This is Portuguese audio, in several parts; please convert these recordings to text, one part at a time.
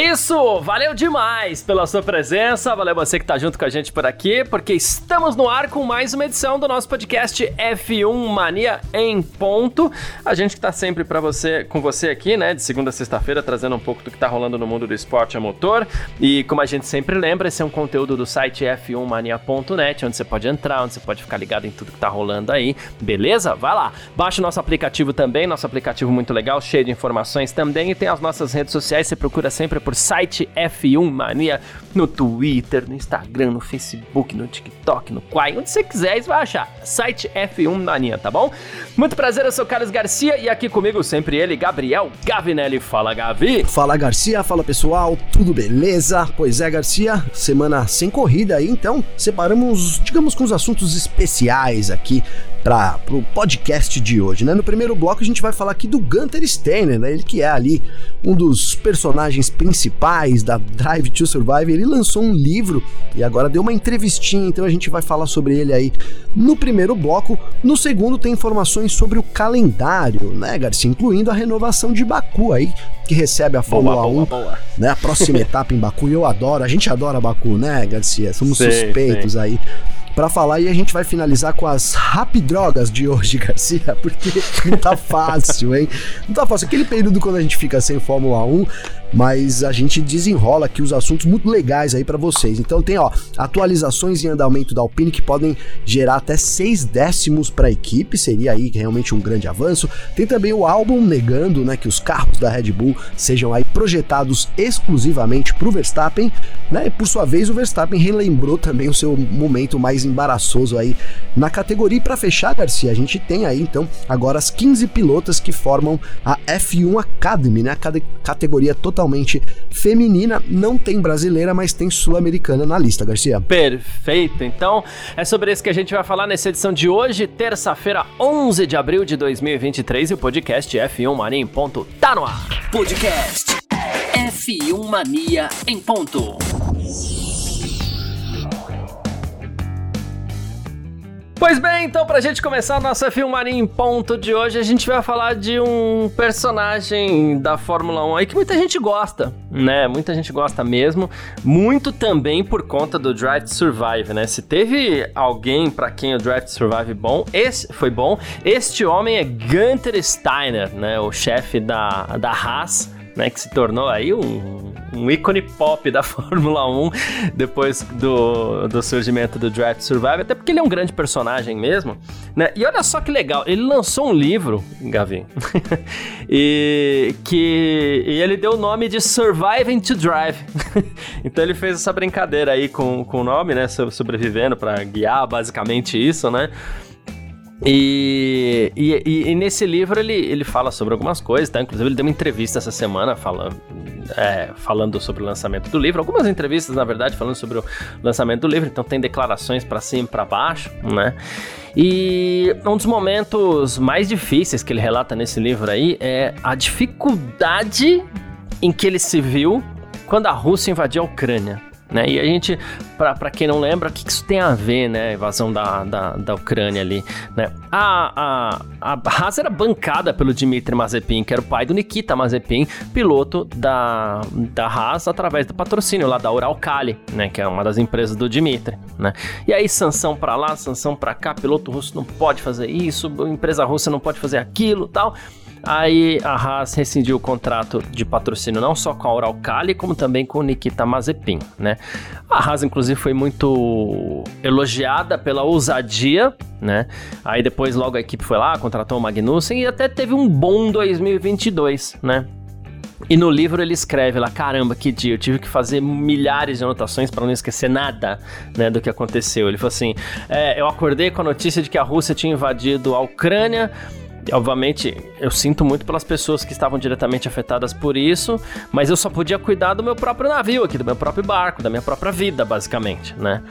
Isso! Valeu demais pela sua presença, valeu você que tá junto com a gente por aqui, porque estamos no ar com mais uma edição do nosso podcast F1 Mania em ponto. A gente que tá sempre para você, com você aqui, né, de segunda a sexta-feira, trazendo um pouco do que tá rolando no mundo do esporte a motor. E como a gente sempre lembra, esse é um conteúdo do site f1mania.net, onde você pode entrar, onde você pode ficar ligado em tudo que tá rolando aí, beleza? Vai lá. Baixa o nosso aplicativo também, nosso aplicativo muito legal, cheio de informações também, e tem as nossas redes sociais, você procura sempre sempre por site F1 Mania no Twitter, no Instagram, no Facebook, no TikTok, no Quai, onde você quiser, você vai achar. Site F1 Mania, tá bom? Muito prazer, eu sou Carlos Garcia e aqui comigo sempre ele, Gabriel Gavinelli. Fala, Gavi! Fala, Garcia. Fala, pessoal. Tudo beleza? Pois é, Garcia, semana sem corrida aí, então separamos, digamos, com os assuntos especiais aqui para o podcast de hoje, né? No primeiro bloco a gente vai falar aqui do Gunter Steiner, né? Ele que é ali um dos personagens principais da Drive to Survive. Ele lançou um livro e agora deu uma entrevistinha, então a gente vai falar sobre ele aí no primeiro bloco. No segundo tem informações sobre o calendário, né, Garcia? Incluindo a renovação de Baku aí, que recebe a Fórmula boa, 1, boa, boa. né? A próxima etapa em Baku. E eu adoro, a gente adora Baku, né, Garcia? Somos suspeitos aí para falar e a gente vai finalizar com as rapidrogas de hoje, Garcia, porque não tá fácil, hein? Não tá fácil. Aquele período quando a gente fica sem Fórmula 1, mas a gente desenrola aqui os assuntos muito legais aí para vocês. Então tem, ó, atualizações em andamento da Alpine que podem gerar até seis décimos para a equipe, seria aí realmente um grande avanço. Tem também o álbum negando, né, que os carros da Red Bull sejam aí projetados exclusivamente para o Verstappen, né? E por sua vez o Verstappen relembrou também o seu momento mais embaraçoso aí na categoria. E para fechar, Garcia, a gente tem aí então agora as 15 pilotas que formam a F1 Academy, né? A categoria totalmente totalmente feminina. Não tem brasileira, mas tem sul-americana na lista, Garcia. Perfeito. Então, é sobre isso que a gente vai falar nessa edição de hoje, terça-feira, 11 de abril de 2023. E o podcast F1 Mania em ponto tá no ar. Podcast F1 Mania em ponto. Pois bem, então pra gente começar a nossa filmaria em ponto de hoje, a gente vai falar de um personagem da Fórmula 1 aí que muita gente gosta, né? Muita gente gosta mesmo, muito também por conta do Drive to Survive, né? Se teve alguém para quem o Drive to Survive bom, esse foi bom. Este homem é Gunter Steiner, né? O chefe da, da Haas né, que se tornou aí um, um ícone pop da Fórmula 1 depois do, do surgimento do Draft Survive, até porque ele é um grande personagem mesmo, né? E olha só que legal, ele lançou um livro, Gavi, e que e ele deu o nome de Surviving to Drive. então ele fez essa brincadeira aí com, com o nome, né, sobrevivendo para guiar basicamente isso, né? E, e, e, nesse livro ele, ele fala sobre algumas coisas, tá? Inclusive ele deu uma entrevista essa semana falando, é, falando sobre o lançamento do livro. Algumas entrevistas, na verdade, falando sobre o lançamento do livro. Então tem declarações para cima e para baixo, né? E um dos momentos mais difíceis que ele relata nesse livro aí é a dificuldade em que ele se viu quando a Rússia invadiu a Ucrânia. Né? E a gente, para quem não lembra, o que isso tem a ver, né? A invasão da, da, da Ucrânia ali, né? A, a, a Haas era bancada pelo Dmitry Mazepin, que era o pai do Nikita Mazepin, piloto da, da Haas, através do patrocínio lá da Uralkali, né? Que é uma das empresas do Dmitry, né? E aí, sanção para lá, sanção para cá, piloto russo não pode fazer isso, empresa russa não pode fazer aquilo tal. Aí a Haas rescindiu o contrato de patrocínio não só com a Uralkali, como também com o Nikita Mazepin, né? A Haas, inclusive, foi muito elogiada pela ousadia, né? Aí depois logo a equipe foi lá, contratou o Magnussen e até teve um bom 2022, né? E no livro ele escreve lá, caramba, que dia, eu tive que fazer milhares de anotações para não esquecer nada, né, do que aconteceu. Ele falou assim, é, eu acordei com a notícia de que a Rússia tinha invadido a Ucrânia, obviamente, eu sinto muito pelas pessoas que estavam diretamente afetadas por isso, mas eu só podia cuidar do meu próprio navio aqui, do meu próprio barco, da minha própria vida, basicamente, né?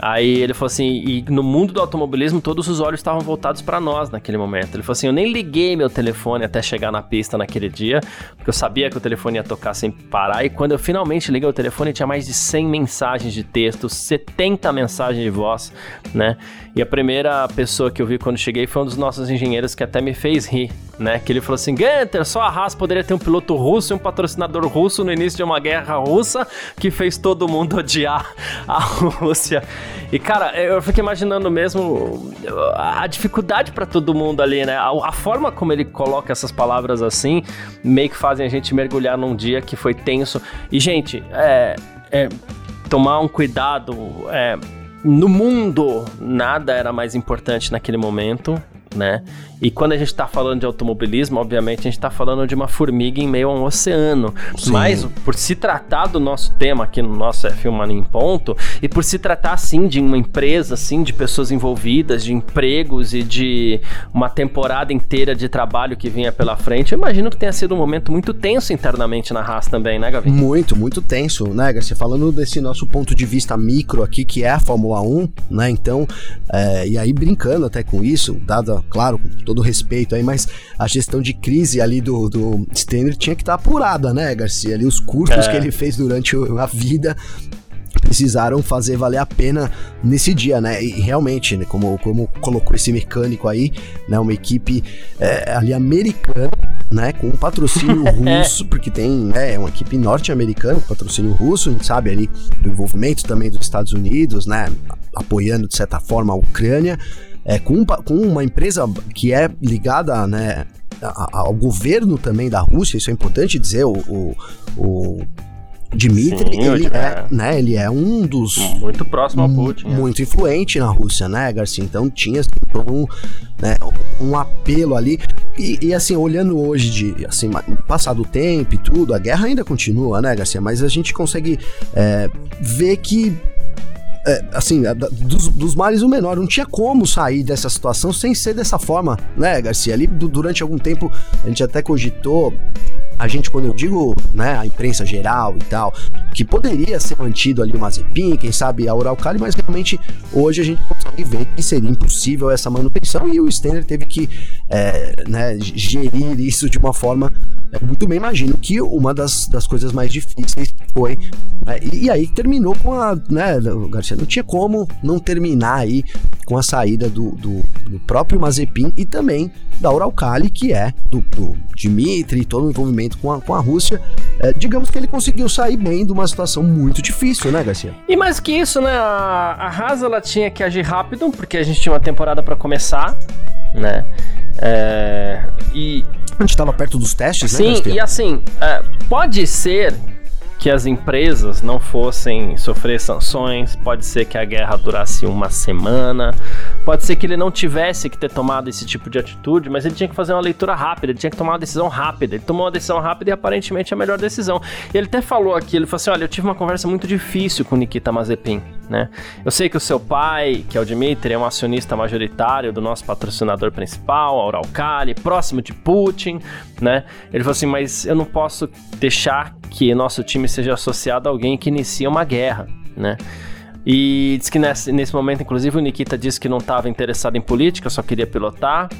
Aí ele falou assim, e no mundo do automobilismo todos os olhos estavam voltados para nós naquele momento. Ele falou assim, eu nem liguei meu telefone até chegar na pista naquele dia, porque eu sabia que o telefone ia tocar sem parar, e quando eu finalmente liguei o telefone tinha mais de 100 mensagens de texto, 70 mensagens de voz, né? E a primeira pessoa que eu vi quando cheguei foi um dos nossos engenheiros que até me fez rir, né? Que ele falou assim, Gunter, só a Haas poderia ter um piloto russo e um patrocinador russo no início de uma guerra russa que fez todo mundo odiar a Rússia. E, cara, eu fico imaginando mesmo a dificuldade para todo mundo ali, né? A, a, forma como ele coloca essas palavras assim, meio que fazem a gente mergulhar num dia que foi tenso. E, gente, é, é tomar um cuidado. É, no mundo, nada era mais importante naquele momento, né? E quando a gente está falando de automobilismo, obviamente a gente está falando de uma formiga em meio a um oceano. Sim. Mas por se tratar do nosso tema aqui no nosso F1 Mania em Ponto, e por se tratar assim de uma empresa, assim, de pessoas envolvidas, de empregos e de uma temporada inteira de trabalho que vinha pela frente, eu imagino que tenha sido um momento muito tenso internamente na Haas também, né, Gavi? Muito, muito tenso, né, Garcia? Falando desse nosso ponto de vista micro aqui, que é a Fórmula 1, né? Então, é, e aí brincando até com isso, dada, claro, todo respeito aí, mas a gestão de crise ali do, do Stenner tinha que estar tá apurada, né, Garcia? Ali os cursos é. que ele fez durante a vida precisaram fazer valer a pena nesse dia, né? E realmente, né, como, como colocou esse mecânico aí, né? Uma equipe é, ali americana, né? Com um patrocínio russo, porque tem, né? É uma equipe norte-americana com patrocínio russo, a gente sabe ali do envolvimento também dos Estados Unidos, né? Apoiando de certa forma a Ucrânia é, com, com uma empresa que é ligada né, ao governo também da Rússia, isso é importante dizer, o, o, o Dmitry, Sim, ele, é, é, né, ele é um dos. Muito próximo ao Putin. É. Muito é. influente na Rússia, né, Garcia? Então tinha assim, todo um, né, um apelo ali. E, e, assim, olhando hoje, de assim, passado o tempo e tudo, a guerra ainda continua, né, Garcia? Mas a gente consegue é, ver que é, assim, dos, dos males o menor. Não tinha como sair dessa situação sem ser dessa forma, né, Garcia? Ali durante algum tempo a gente até cogitou a gente, quando eu digo, né, a imprensa geral e tal, que poderia ser mantido ali o Mazepin, quem sabe a Uralcali, mas realmente hoje a gente consegue ver que seria impossível essa manutenção e o Stenner teve que é, né, gerir isso de uma forma é, muito bem. Imagino que uma das, das coisas mais difíceis foi. Né, e, e, aí terminou com a. Né, Garcia não tinha como não terminar aí com a saída do, do, do próprio Mazepin e também da Uralcali, que é do, do Dmitry, todo o envolvimento com a, com a Rússia. É, digamos que ele conseguiu sair bem de uma situação muito difícil, né, Garcia? E mais que isso, né, a, a Haas ela tinha que agir rápido, porque a gente tinha uma temporada para começar, né? É, e a gente estava perto dos testes, sim, né? Sim, e assim, é, pode ser que as empresas não fossem sofrer sanções, pode ser que a guerra durasse uma semana, pode ser que ele não tivesse que ter tomado esse tipo de atitude, mas ele tinha que fazer uma leitura rápida, ele tinha que tomar uma decisão rápida. Ele tomou uma decisão rápida e aparentemente é a melhor decisão. E ele até falou aqui, ele falou assim: olha, eu tive uma conversa muito difícil com Nikita Mazepin, né? Eu sei que o seu pai, que é o Dmitry, é um acionista majoritário do nosso patrocinador principal, a próximo de Putin, né? Ele falou assim, mas eu não posso deixar que nosso time seja associado a alguém que inicia uma guerra, né? E diz que nesse, nesse momento, inclusive, o Nikita disse que não estava interessado em política, só queria pilotar.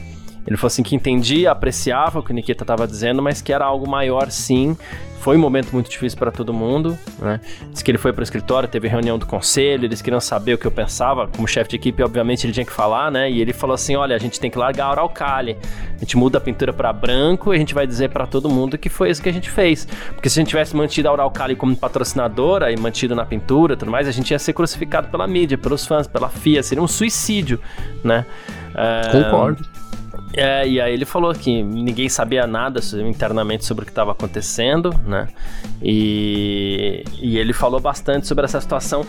Ele falou assim que entendia, apreciava o que o Nikita estava dizendo, mas que era algo maior sim. Foi um momento muito difícil para todo mundo, né? Diz que ele foi para o escritório, teve reunião do conselho, eles queriam saber o que eu pensava. Como chefe de equipe, obviamente, ele tinha que falar, né? E ele falou assim: olha, a gente tem que largar a Araucali. A gente muda a pintura para branco e a gente vai dizer para todo mundo que foi isso que a gente fez. Porque se a gente tivesse mantido a Araucali como patrocinadora e mantido na pintura e tudo mais, a gente ia ser crucificado pela mídia, pelos fãs, pela FIA. Seria um suicídio, né? Concordo. É, e aí ele falou que ninguém sabia nada internamente sobre o que estava acontecendo, né? E, e ele falou bastante sobre essa situação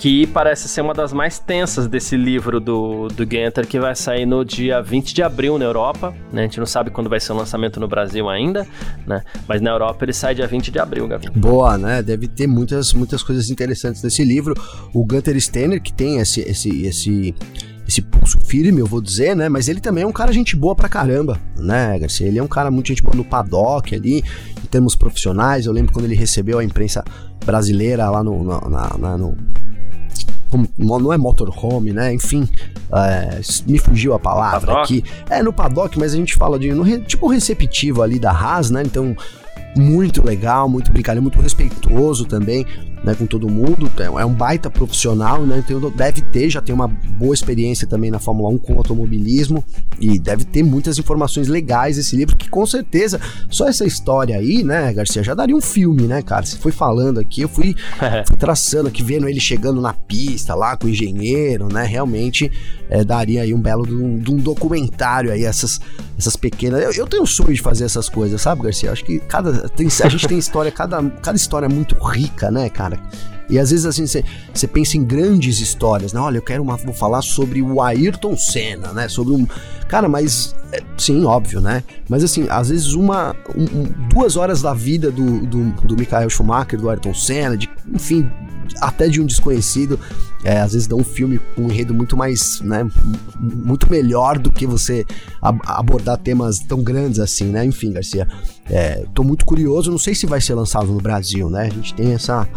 que parece ser uma das mais tensas desse livro do, do Genter, que vai sair no dia 20 de abril na Europa. Né? A gente não sabe quando vai ser o lançamento no Brasil ainda, né? Mas na Europa ele sai dia 20 de abril, Gabriel. Boa, né? Deve ter muitas, muitas coisas interessantes nesse livro. O Gunter Steiner, que tem esse, esse, esse esse pulso firme, eu vou dizer, né? Mas ele também é um cara gente boa pra caramba, né, Garcia? Ele é um cara muito gente boa no paddock ali, em termos profissionais. Eu lembro quando ele recebeu a imprensa brasileira lá no, na, na, no como, não é motorhome, né? Enfim, é, me fugiu a palavra paddock. aqui. É no paddock, mas a gente fala de no, tipo receptivo ali da Haas, né? Então muito legal, muito brincalhão, muito respeitoso também né, com todo mundo. É um baita profissional, né? Então deve ter, já tem uma boa experiência também na Fórmula 1 com automobilismo e deve ter muitas informações legais esse livro, que com certeza só essa história aí, né, Garcia, já daria um filme, né, cara? Você foi falando aqui, eu fui, fui traçando aqui, vendo ele chegando na pista lá com o engenheiro, né? Realmente é, daria aí um belo de um, de um, documentário aí, essas, essas pequenas. Eu, eu tenho um sonho de fazer essas coisas, sabe, Garcia? Acho que cada. Tem, a gente tem história, cada, cada história é muito rica, né, cara? Cara. E às vezes assim, você pensa em grandes histórias, né? Olha, eu quero uma, vou falar sobre o Ayrton Senna, né? Sobre um. Cara, mas. É, sim, óbvio, né? Mas assim, às vezes uma. Um, duas horas da vida do, do, do Michael Schumacher, do Ayrton Senna, de, enfim, até de um desconhecido, é, às vezes dá um filme com um enredo muito mais, né, muito melhor do que você ab abordar temas tão grandes assim, né? Enfim, Garcia, é, tô muito curioso, não sei se vai ser lançado no Brasil, né? A gente tem essa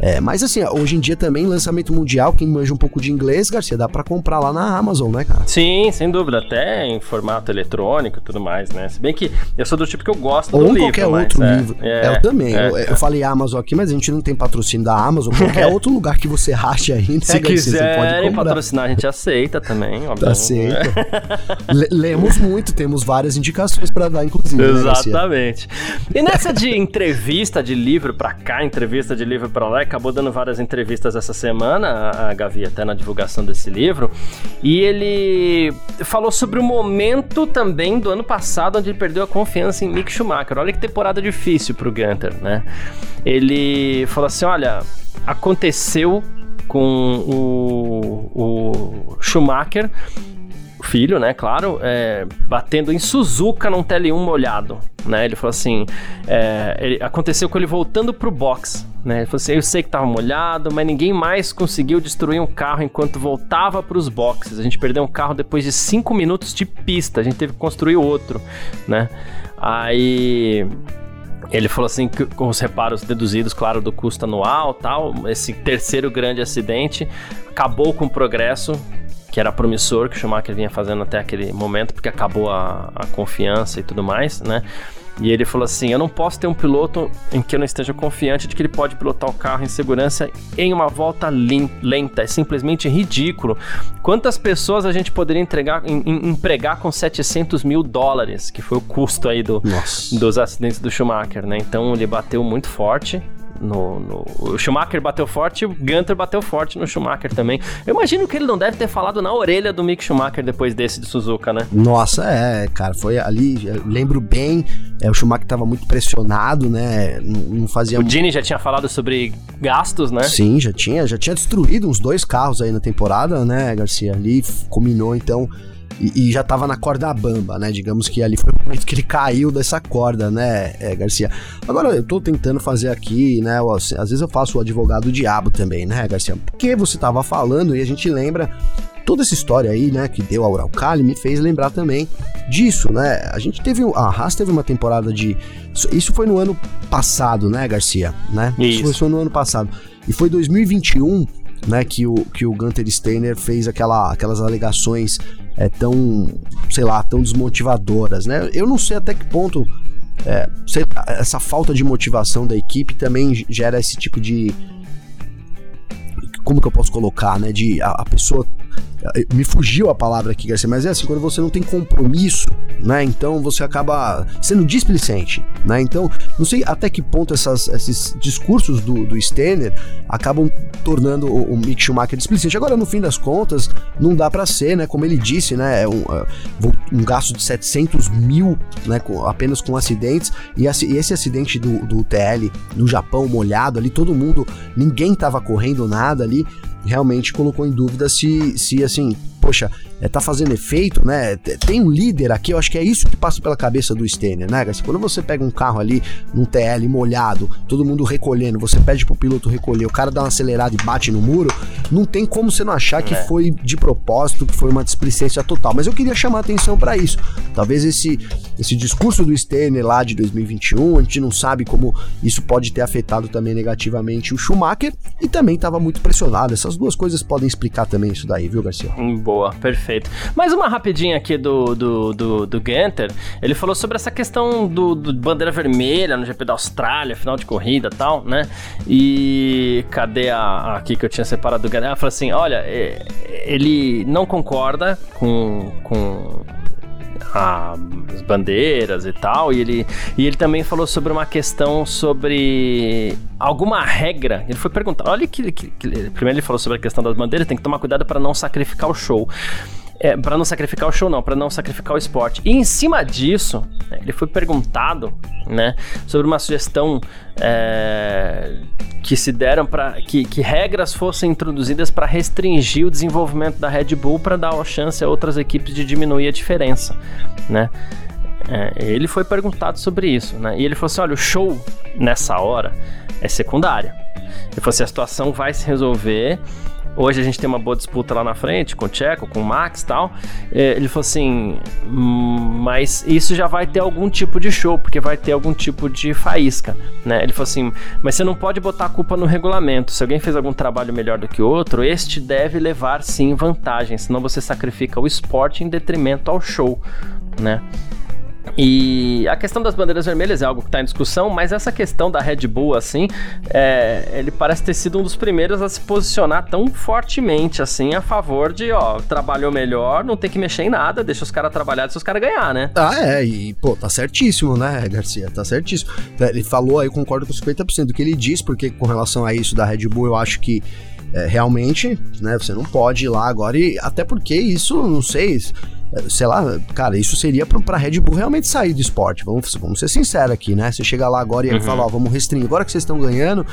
é, mas assim, hoje em dia também, lançamento mundial, quem manja um pouco de inglês, Garcia, dá pra comprar lá na Amazon, né, cara? Sim, sem dúvida, até em formato eletrônico e tudo mais, né? Se bem que eu sou do tipo que eu gosto Ou do livro. Ou qualquer outro é, livro. É, é, eu também. É, eu, eu, falei Amazon aqui, mas a gente não tem patrocínio da Amazon. Qualquer outro lugar que você rache aí, né, Se Garcia, quiser patrocinar, a gente aceita também, obviamente. Aceita. Lemos muito, temos várias indicações para dar, inclusive. Né, Exatamente. Né, e nessa de entrevista de livro pra cá, entrevista de livro pra lá, acabou dando várias entrevistas essa semana, a Gavi, até na divulgação desse livro, e ele falou sobre o momento também do ano passado onde ele perdeu a confiança em Mick Schumacher. Olha que temporada difícil pro Gunter, né? Ele falou assim: olha, aconteceu com o, o Schumacher filho, né, claro, é, batendo em Suzuka num TL1 molhado, né, ele falou assim, é, ele, aconteceu com ele voltando pro box, né, ele falou assim, eu sei que tava molhado, mas ninguém mais conseguiu destruir um carro enquanto voltava pros boxes, a gente perdeu um carro depois de 5 minutos de pista, a gente teve que construir outro, né, aí... Ele falou assim que com os reparos deduzidos, claro, do custo anual, tal, esse terceiro grande acidente acabou com o progresso que era promissor que o Schumacher vinha fazendo até aquele momento, porque acabou a, a confiança e tudo mais, né? E ele falou assim: Eu não posso ter um piloto em que eu não esteja confiante de que ele pode pilotar o carro em segurança em uma volta lenta. É simplesmente ridículo. Quantas pessoas a gente poderia entregar, em, em, empregar com 700 mil dólares, que foi o custo aí do, dos acidentes do Schumacher, né? Então ele bateu muito forte no, no, o Schumacher bateu forte, o Gunter bateu forte no Schumacher também. Eu imagino que ele não deve ter falado na orelha do Mick Schumacher depois desse de Suzuka, né? Nossa, é, cara, foi ali, lembro bem, é, o Schumacher tava muito pressionado, né? Não, não fazia. O Gini já tinha falado sobre gastos, né? Sim, já tinha, já tinha destruído uns dois carros aí na temporada, né, Garcia? Ali combinou então e, e, já tava na corda bamba, né? Digamos que ali foi o momento que ele caiu dessa corda, né, é, Garcia? Agora, eu tô tentando fazer aqui, né? Às vezes eu faço o advogado diabo também, né, Garcia? Porque você tava falando e a gente lembra toda essa história aí, né, que deu a Uralcali me fez lembrar também disso, né? A gente teve a Haas teve uma temporada de isso foi no ano passado, né, Garcia, né? Isso, isso foi no ano passado. E foi 2021 né, que o, que o Gunter Steiner fez aquela, aquelas alegações é, tão, sei lá, tão desmotivadoras, né? Eu não sei até que ponto é, essa falta de motivação da equipe também gera esse tipo de como que eu posso colocar, né? De a, a pessoa me fugiu a palavra aqui, Garcia, mas é assim, quando você não tem compromisso, né? Então você acaba sendo displicente, né? Então, não sei até que ponto essas, esses discursos do, do acabam tornando o, o Mick Schumacher displicente. Agora, no fim das contas, não dá para ser, né? Como ele disse, né? É um, é, um gasto de 700 mil, né? Com, apenas com acidentes. E, e esse acidente do, do TL no Japão, molhado ali, todo mundo, ninguém tava correndo nada ali realmente colocou em dúvida se, se assim, poxa, é, tá fazendo efeito, né? Tem um líder aqui, eu acho que é isso que passa pela cabeça do Steiner, né, Garcia? Quando você pega um carro ali num TL molhado, todo mundo recolhendo, você pede pro piloto recolher, o cara dá uma acelerada e bate no muro, não tem como você não achar que é. foi de propósito, que foi uma displicência total. Mas eu queria chamar a atenção para isso. Talvez esse, esse discurso do Steiner lá de 2021, a gente não sabe como isso pode ter afetado também negativamente o Schumacher e também estava muito pressionado. Essas duas coisas podem explicar também isso daí, viu, Garcia? Boa, perfeito. Mais uma rapidinha aqui do, do, do, do Gunter. Ele falou sobre essa questão do, do bandeira vermelha no GP da Austrália, final de corrida e tal, né? E cadê a, a aqui que eu tinha separado do Gunter? Ela falou assim: olha, é, ele não concorda com, com a, as bandeiras e tal, e ele, e ele também falou sobre uma questão sobre alguma regra. Ele foi perguntar, olha que, que, que primeiro ele falou sobre a questão das bandeiras, tem que tomar cuidado para não sacrificar o show. É, para não sacrificar o show, não, para não sacrificar o esporte. E em cima disso, né, ele foi perguntado, né, sobre uma sugestão é, que se deram para que, que, regras fossem introduzidas para restringir o desenvolvimento da Red Bull para dar a chance a outras equipes de diminuir a diferença, né? É, ele foi perguntado sobre isso, né? E ele falou assim: olha, o show nessa hora é secundário. Ele falou assim: a situação vai se resolver Hoje a gente tem uma boa disputa lá na frente com o Checo, com o Max e tal. É, ele falou assim: hum, mas isso já vai ter algum tipo de show, porque vai ter algum tipo de faísca, né? Ele falou assim: mas você não pode botar a culpa no regulamento. Se alguém fez algum trabalho melhor do que o outro, este deve levar sim vantagem, senão você sacrifica o esporte em detrimento ao show, né? E a questão das bandeiras vermelhas é algo que está em discussão, mas essa questão da Red Bull, assim, é, ele parece ter sido um dos primeiros a se posicionar tão fortemente, assim, a favor de, ó, trabalhou melhor, não tem que mexer em nada, deixa os caras trabalhar, deixa os caras ganhar, né? Ah, é, e, pô, tá certíssimo, né, Garcia? Tá certíssimo. É, ele falou aí, concordo com 50% do que ele diz, porque com relação a isso da Red Bull, eu acho que é, realmente, né, você não pode ir lá agora, e até porque isso, não sei sei lá, cara, isso seria pra, Red Bull realmente sair do esporte. Vamos, vamos ser sinceros aqui, né? Você chega lá agora e uhum. fala, ó, vamos restringir. Agora que vocês estão ganhando,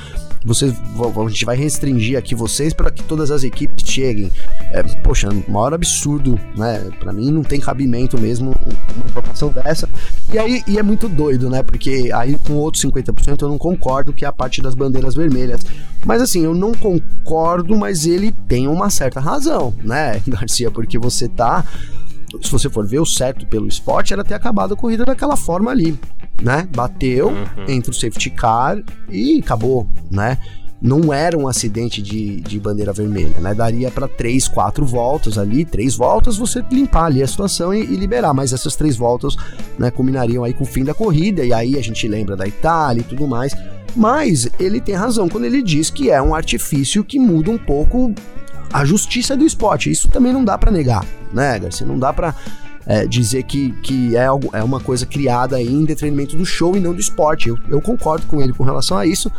vocês, a gente vai restringir aqui vocês para que todas as equipes cheguem. É, poxa, maior absurdo, né? Pra mim não tem cabimento mesmo uma informação dessa. E aí e é muito doido, né? Porque aí com outros 50% eu não concordo que é a parte das bandeiras vermelhas. Mas assim, eu não concordo, mas ele tem uma certa razão, né, Garcia? Porque você tá se você for ver o certo pelo esporte, era ter acabado a corrida daquela forma ali, né? Bateu uhum. entre o safety car e acabou, né? Não era um acidente de, de bandeira vermelha, né? Daria para três, quatro voltas ali, três voltas você limpar ali a situação e, e, liberar, mas essas três voltas, né, culminariam aí com o fim da corrida e aí a gente lembra da Itália e tudo mais. Mas ele tem razão quando ele diz que é um artifício que muda um pouco a justiça do esporte. Isso também não dá para negar, né, Garcia? Não dá para é, dizer que, que é, algo, é uma coisa criada em detrimento do show e não do esporte. Eu, eu concordo com ele com relação a isso,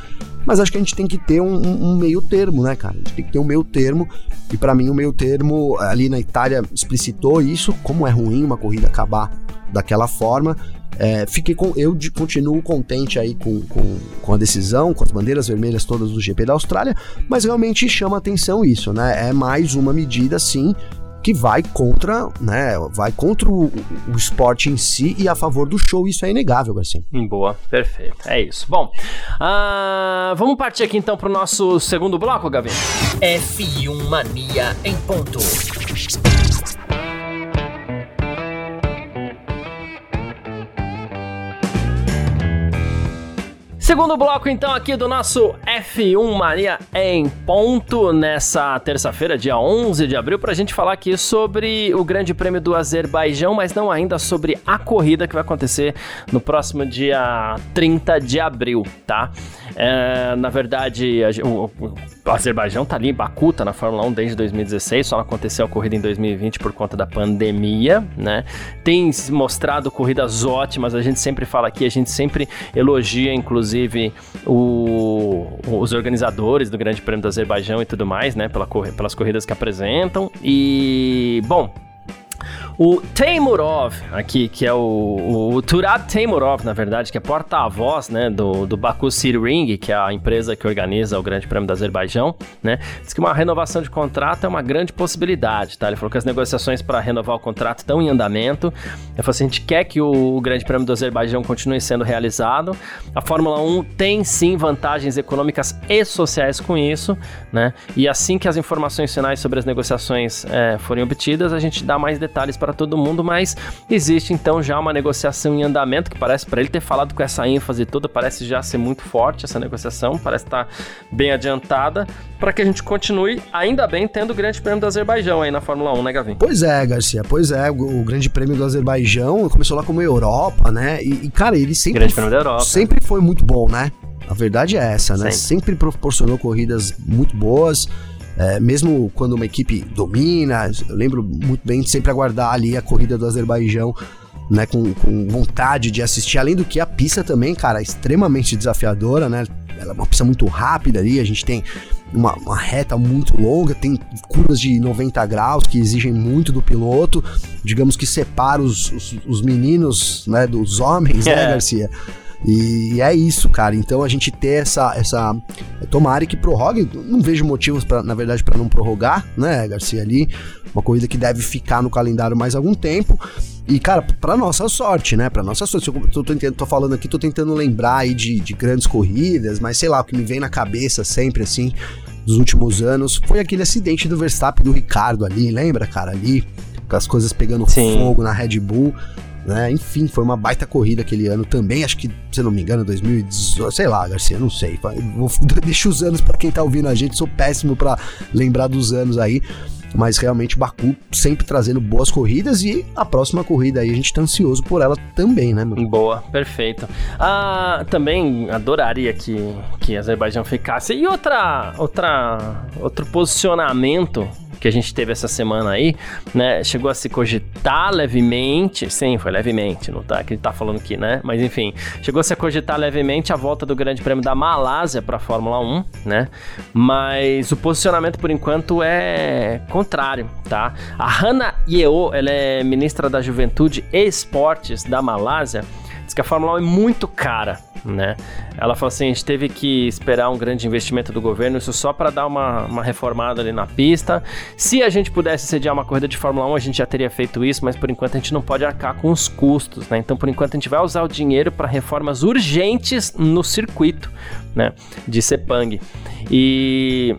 mas acho que a gente tem que ter um, um, um meio termo, né, cara? A gente tem que ter um meio termo, e para mim o meio termo ali na Itália explicitou isso, como é ruim uma corrida acabar daquela forma, é, fiquei com, eu de, continuo contente aí com, com, com, a decisão, com as bandeiras vermelhas todas do GP da Austrália, mas realmente chama atenção isso, né? É mais uma medida, sim, que vai contra, né, vai contra o, o, esporte em si e a favor do show, isso é inegável, Garcia. Boa, perfeito, é isso. Bom, uh, vamos partir aqui então para o nosso segundo bloco, Gavi. F1 Mania em ponto. Segundo bloco, então, aqui do nosso F1 Mania em ponto, nessa terça-feira, dia 11 de abril, para a gente falar aqui sobre o Grande Prêmio do Azerbaijão, mas não ainda sobre a corrida que vai acontecer no próximo dia 30 de abril, tá? É, na verdade, a, o, o Azerbaijão tá ali em Baku, tá na Fórmula 1 desde 2016, só aconteceu a corrida em 2020 por conta da pandemia, né? Tem mostrado corridas ótimas, a gente sempre fala aqui, a gente sempre elogia, inclusive, o, os organizadores do Grande Prêmio do Azerbaijão e tudo mais, né? Pela, pelas corridas que apresentam. E, bom, O Teimurov, aqui, que é o, o Turab Teimurov, na verdade, que é porta-voz, né, do, do Baku City Ring, que é a empresa que organiza o Grande Prêmio do Azerbaijão, né, diz que uma renovação de contrato é uma grande possibilidade, tá? Ele falou que as negociações para renovar o contrato estão em andamento. Ele falou assim, a gente quer que o, o Grande Prêmio do Azerbaijão continue sendo realizado. A Fórmula 1 tem sim vantagens econômicas e sociais com isso, né? E assim que as informações finais sobre as negociações é, forem obtidas, a gente dá mais detalhes para para todo mundo, mas existe então já uma negociação em andamento que parece para ele ter falado com essa ênfase toda, parece já ser muito forte essa negociação, parece estar tá bem adiantada para que a gente continue ainda bem tendo o Grande Prêmio do Azerbaijão aí na Fórmula 1, né, Gavin? Pois é, Garcia, pois é, o, o Grande Prêmio do Azerbaijão começou lá como Europa, né? E, e cara, ele sempre Grande Prêmio da Europa. sempre foi muito bom, né? A verdade é essa, né? Sempre, sempre proporcionou corridas muito boas. É, mesmo quando uma equipe domina, eu lembro muito bem de sempre aguardar ali a corrida do Azerbaijão, né, com, com vontade de assistir. Além do que a pista também, cara, é extremamente desafiadora, né? Ela é uma pista muito rápida ali, a gente tem uma, uma, reta muito longa, tem curvas de 90 graus que exigem muito do piloto, digamos que separa os, os, os meninos né, dos homens, né, é. né, Garcia? E é isso, cara. Então a gente ter essa. essa tomara que prorrogue. Não vejo motivos, pra, na verdade, para não prorrogar, né, Garcia? Ali. Uma corrida que deve ficar no calendário mais algum tempo. E, cara, pra nossa sorte, né? Pra nossa sorte. Eu tô, tô, tô falando aqui, tô tentando lembrar aí de, de grandes corridas, mas sei lá, o que me vem na cabeça sempre, assim, dos últimos anos, foi aquele acidente do Verstappen do Ricardo ali, lembra, cara? Ali, com as coisas pegando Sim. fogo na Red Bull. Né? Enfim, foi uma baita corrida aquele ano também, acho que, se não me engano, 2018, sei lá, Garcia, não sei. Vou, deixa os anos para quem tá ouvindo a gente, sou péssimo para lembrar dos anos aí. Mas realmente Baku sempre trazendo boas corridas e a próxima corrida aí a gente tá ansioso por ela também, né, meu? Boa, perfeito. Ah, também adoraria que, que Azerbaijão ficasse. E outra, outra, outro posicionamento que a gente teve essa semana aí, né? Chegou a se cogitar levemente, sim, foi levemente, não tá que ele tá falando aqui, né? Mas enfim, chegou a se cogitar levemente a volta do Grande Prêmio da Malásia para Fórmula 1, né? Mas o posicionamento por enquanto é contrário, tá? A Hana Yeo, ela é ministra da Juventude e Esportes da Malásia, diz que a Fórmula 1 é muito cara né? Ela falou assim: a gente teve que esperar um grande investimento do governo, isso só para dar uma, uma reformada ali na pista. Se a gente pudesse sediar uma corrida de Fórmula 1, a gente já teria feito isso, mas por enquanto a gente não pode arcar com os custos, né? Então, por enquanto, a gente vai usar o dinheiro para reformas urgentes no circuito, né? De Sepang. E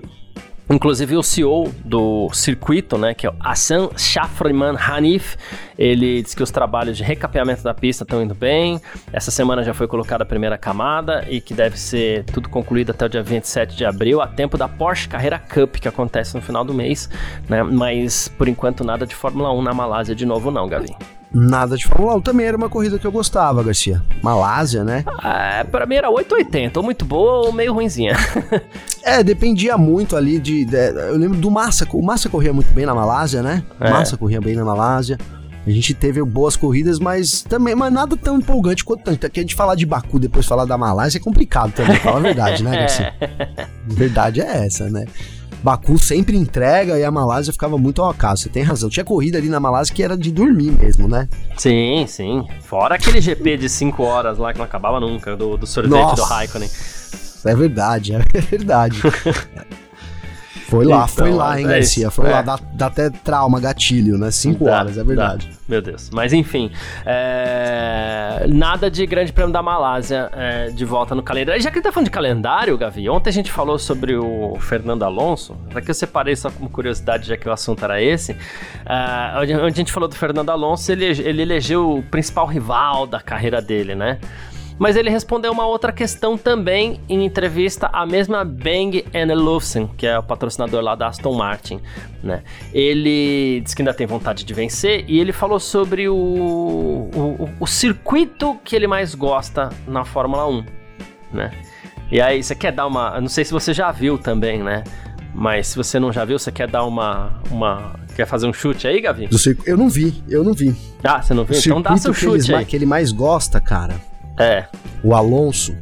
Inclusive o CEO do circuito, né, que é o Hassan Shafriman Hanif, ele diz que os trabalhos de recapeamento da pista estão indo bem. Essa semana já foi colocada a primeira camada e que deve ser tudo concluído até o dia 27 de abril, a tempo da Porsche Carreira Cup, que acontece no final do mês, né? Mas por enquanto nada de Fórmula 1 na Malásia de novo não, Gavin nada de Fórmula 1. Também era uma corrida que eu gostava, Garcia. Malásia, né? É, pra mim era 880, ou muito boa ou meio ruimzinha. é, dependia muito ali de, de, Eu lembro do Massa. O Massa corria muito bem na Malásia, né? É. Massa corria bem na Malásia. A gente teve boas corridas, mas também, mas nada tão empolgante quanto tanto. Que a gente falar de Baku depois falar da Malásia é complicado também, fala a verdade, né, Garcia? verdade é essa, né? Baku sempre entrega e a Malásia ficava muito ao acaso. Você tem razão. Tinha corrida ali na Malásia que era de dormir mesmo, né? Sim, sim. Fora aquele GP de 5 horas lá que não acabava nunca, do, do sorvete Nossa. do Raikkonen. É verdade, é verdade. Foi lá, então, foi lá, hein, é Garcia? Isso, foi é. lá, dá, dá, até trauma, gatilho, né? Cinco dá, horas, é verdade. Dá. Meu Deus. Mas enfim, é... nada de grande prêmio da Malásia é, de volta no calendário. Já que ele tá falando de calendário, Gavi, ontem a gente falou sobre o Fernando Alonso, aqui eu separei só como curiosidade, já que o assunto era esse. É, onde a gente falou do Fernando Alonso, ele, ele elegeu o principal rival da carreira dele, né? Mas ele respondeu uma outra questão também em entrevista à mesma Bang Olufsen, que é o patrocinador lá da Aston Martin, né? Ele disse que ainda tem vontade de vencer e ele falou sobre o, o, o circuito que ele mais gosta na Fórmula 1, né? E aí, você quer dar uma... não sei se você já viu também, né? Mas se você não já viu, você quer dar uma. uma quer fazer um chute aí, Gavi? Eu não vi, eu não vi. Ah, você não viu? então dá seu chute que aí. que ele mais gosta, cara. É. O Alonso.